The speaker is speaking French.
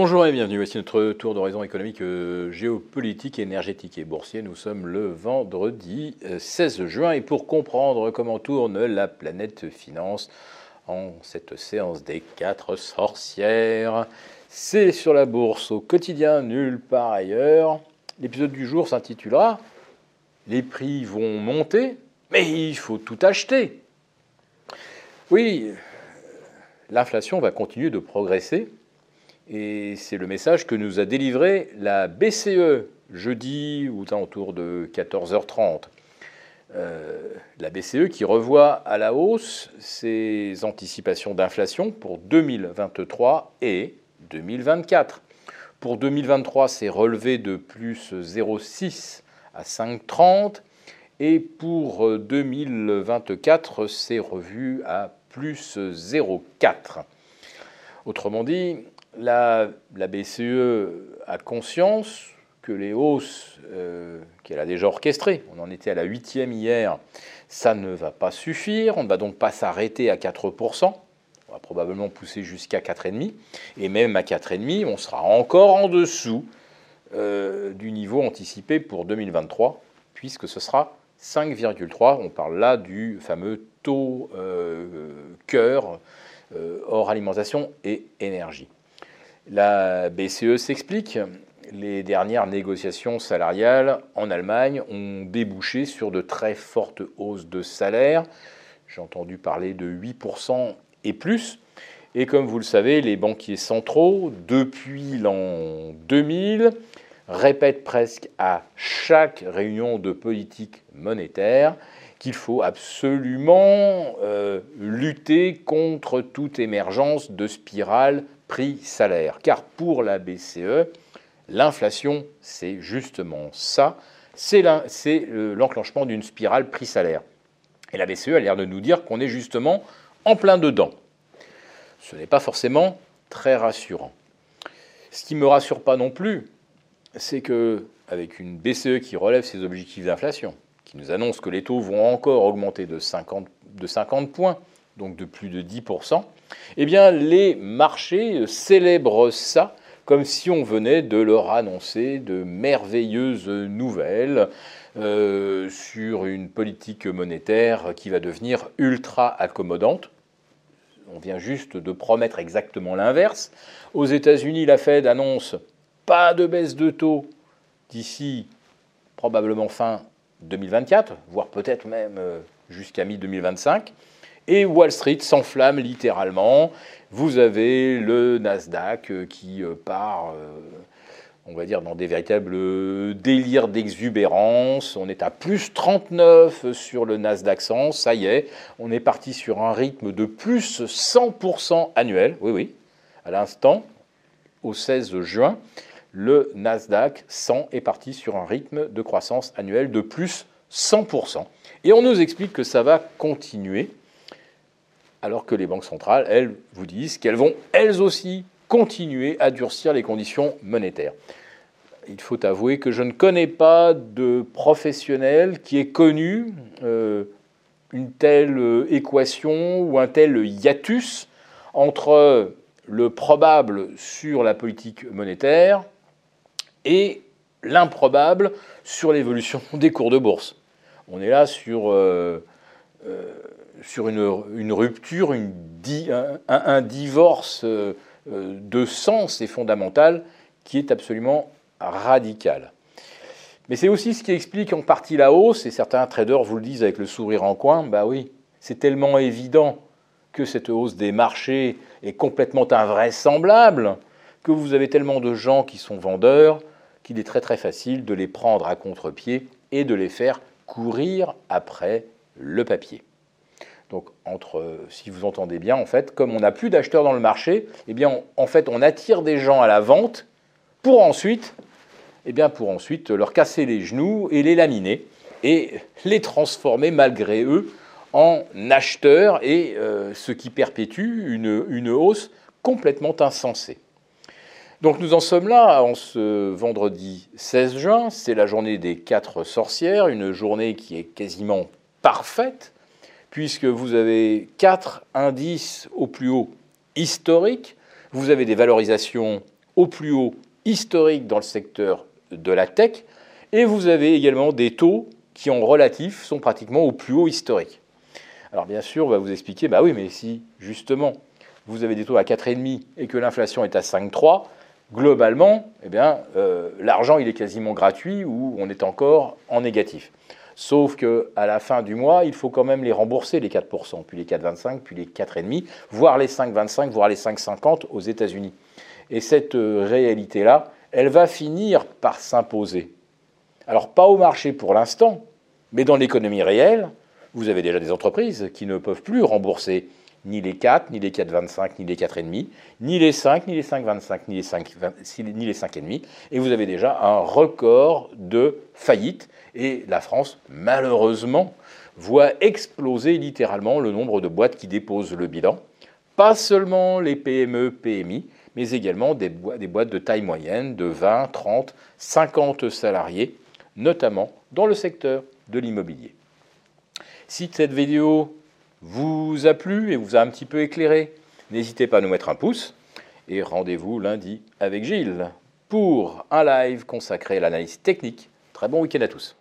Bonjour et bienvenue. Voici notre tour d'horizon économique, euh, géopolitique, énergétique et boursier. Nous sommes le vendredi 16 euh, juin et pour comprendre comment tourne la planète finance en cette séance des quatre sorcières, c'est sur la bourse au quotidien, nulle part ailleurs. L'épisode du jour s'intitulera Les prix vont monter, mais il faut tout acheter. Oui, l'inflation va continuer de progresser et c'est le message que nous a délivré la BCE jeudi ou autour de 14h30. Euh, la BCE qui revoit à la hausse ses anticipations d'inflation pour 2023 et 2024. Pour 2023, c'est relevé de plus 0,6 à 5,30 et pour 2024, c'est revu à plus 0,4. Autrement dit, la, BCE a conscience que les hausses euh, qu'elle a déjà orchestrées, on en était à la huitième hier, ça ne va pas suffire, on ne va donc pas s'arrêter à 4%, on va probablement pousser jusqu'à 4,5%, et même à 4,5%, on sera encore en dessous euh, du niveau anticipé pour 2023, puisque ce sera 5,3%, on parle là du fameux taux euh, cœur hors alimentation et énergie. La BCE s'explique. Les dernières négociations salariales en Allemagne ont débouché sur de très fortes hausses de salaire. J'ai entendu parler de 8% et plus. Et comme vous le savez, les banquiers centraux, depuis l'an 2000, répètent presque à chaque réunion de politique monétaire qu'il faut absolument euh, lutter contre toute émergence de spirale prix-salaire. Car pour la BCE, l'inflation, c'est justement ça, c'est l'enclenchement d'une spirale prix-salaire. Et la BCE a l'air de nous dire qu'on est justement en plein dedans. Ce n'est pas forcément très rassurant. Ce qui ne me rassure pas non plus, c'est que avec une BCE qui relève ses objectifs d'inflation, qui nous annonce que les taux vont encore augmenter de 50, de 50 points, donc de plus de 10%, eh bien les marchés célèbrent ça comme si on venait de leur annoncer de merveilleuses nouvelles euh, sur une politique monétaire qui va devenir ultra accommodante. On vient juste de promettre exactement l'inverse. Aux États-Unis, la Fed annonce pas de baisse de taux d'ici probablement fin 2024, voire peut-être même euh, jusqu'à mi-2025 et Wall Street s'enflamme littéralement. Vous avez le Nasdaq euh, qui euh, part, euh, on va dire, dans des véritables délires d'exubérance. On est à plus 39 sur le Nasdaq 100, ça y est, on est parti sur un rythme de plus 100% annuel. Oui, oui, à l'instant, au 16 juin, le Nasdaq 100 est parti sur un rythme de croissance annuelle de plus 100%. Et on nous explique que ça va continuer alors que les banques centrales, elles, vous disent qu'elles vont, elles aussi, continuer à durcir les conditions monétaires. Il faut avouer que je ne connais pas de professionnel qui ait connu euh, une telle euh, équation ou un tel hiatus entre le probable sur la politique monétaire et l'improbable sur l'évolution des cours de bourse. On est là sur euh, sur une, rupture, un, divorce euh, de sens et fondamental qui est absolument radical. Mais c'est aussi ce qui explique en partie la hausse, et certains traders vous le disent avec le sourire en coin, bah oui, c'est tellement évident que cette hausse des marchés est complètement invraisemblable, que vous avez tellement de gens qui sont vendeurs qu'il est très très facile de les prendre à contre-pied et de les faire courir après le papier. Donc, entre, si vous entendez bien, en fait, comme on n'a plus d'acheteurs dans le marché, eh bien, en fait, on attire des gens à la vente pour ensuite, eh bien, pour ensuite leur casser les genoux et les laminer et les transformer malgré eux en acheteurs et euh, ce qui perpétue une, une hausse complètement insensée. Donc nous en sommes là en ce vendredi 16 juin, c'est la journée des quatre sorcières, une journée qui est quasiment parfaite puisque vous avez quatre indices au plus haut historiques, vous avez des valorisations au plus haut historique dans le secteur de la tech, et vous avez également des taux qui en relatif sont pratiquement au plus haut historique. Alors bien sûr, on va vous expliquer, bah oui, mais si justement vous avez des taux à 4,5 et que l'inflation est à 5,3, globalement, eh bien, euh, l'argent il est quasiment gratuit ou on est encore en négatif. Sauf qu'à la fin du mois, il faut quand même les rembourser, les 4%, puis les 4,25, puis les 4,5, voire les 5,25, voire les 5,50 aux États-Unis. Et cette euh, réalité-là, elle va finir par s'imposer. Alors pas au marché pour l'instant, mais dans l'économie réelle, vous avez déjà des entreprises qui ne peuvent plus rembourser ni les 4, ni les 4,25, ni les 4,5, ni les 5, ni les 5,25, ni les 5, ni les 5,5. Et vous avez déjà un record de faillites. Et la France, malheureusement, voit exploser littéralement le nombre de boîtes qui déposent le bilan. Pas seulement les PME, PMI, mais également des, boîtes de taille moyenne de 20, 30, 50 salariés, notamment dans le secteur de l'immobilier. Si cette vidéo vous a plu et vous a un petit peu éclairé, n'hésitez pas à nous mettre un pouce et rendez-vous lundi avec Gilles pour un live consacré à l'analyse technique. Très bon week-end à tous.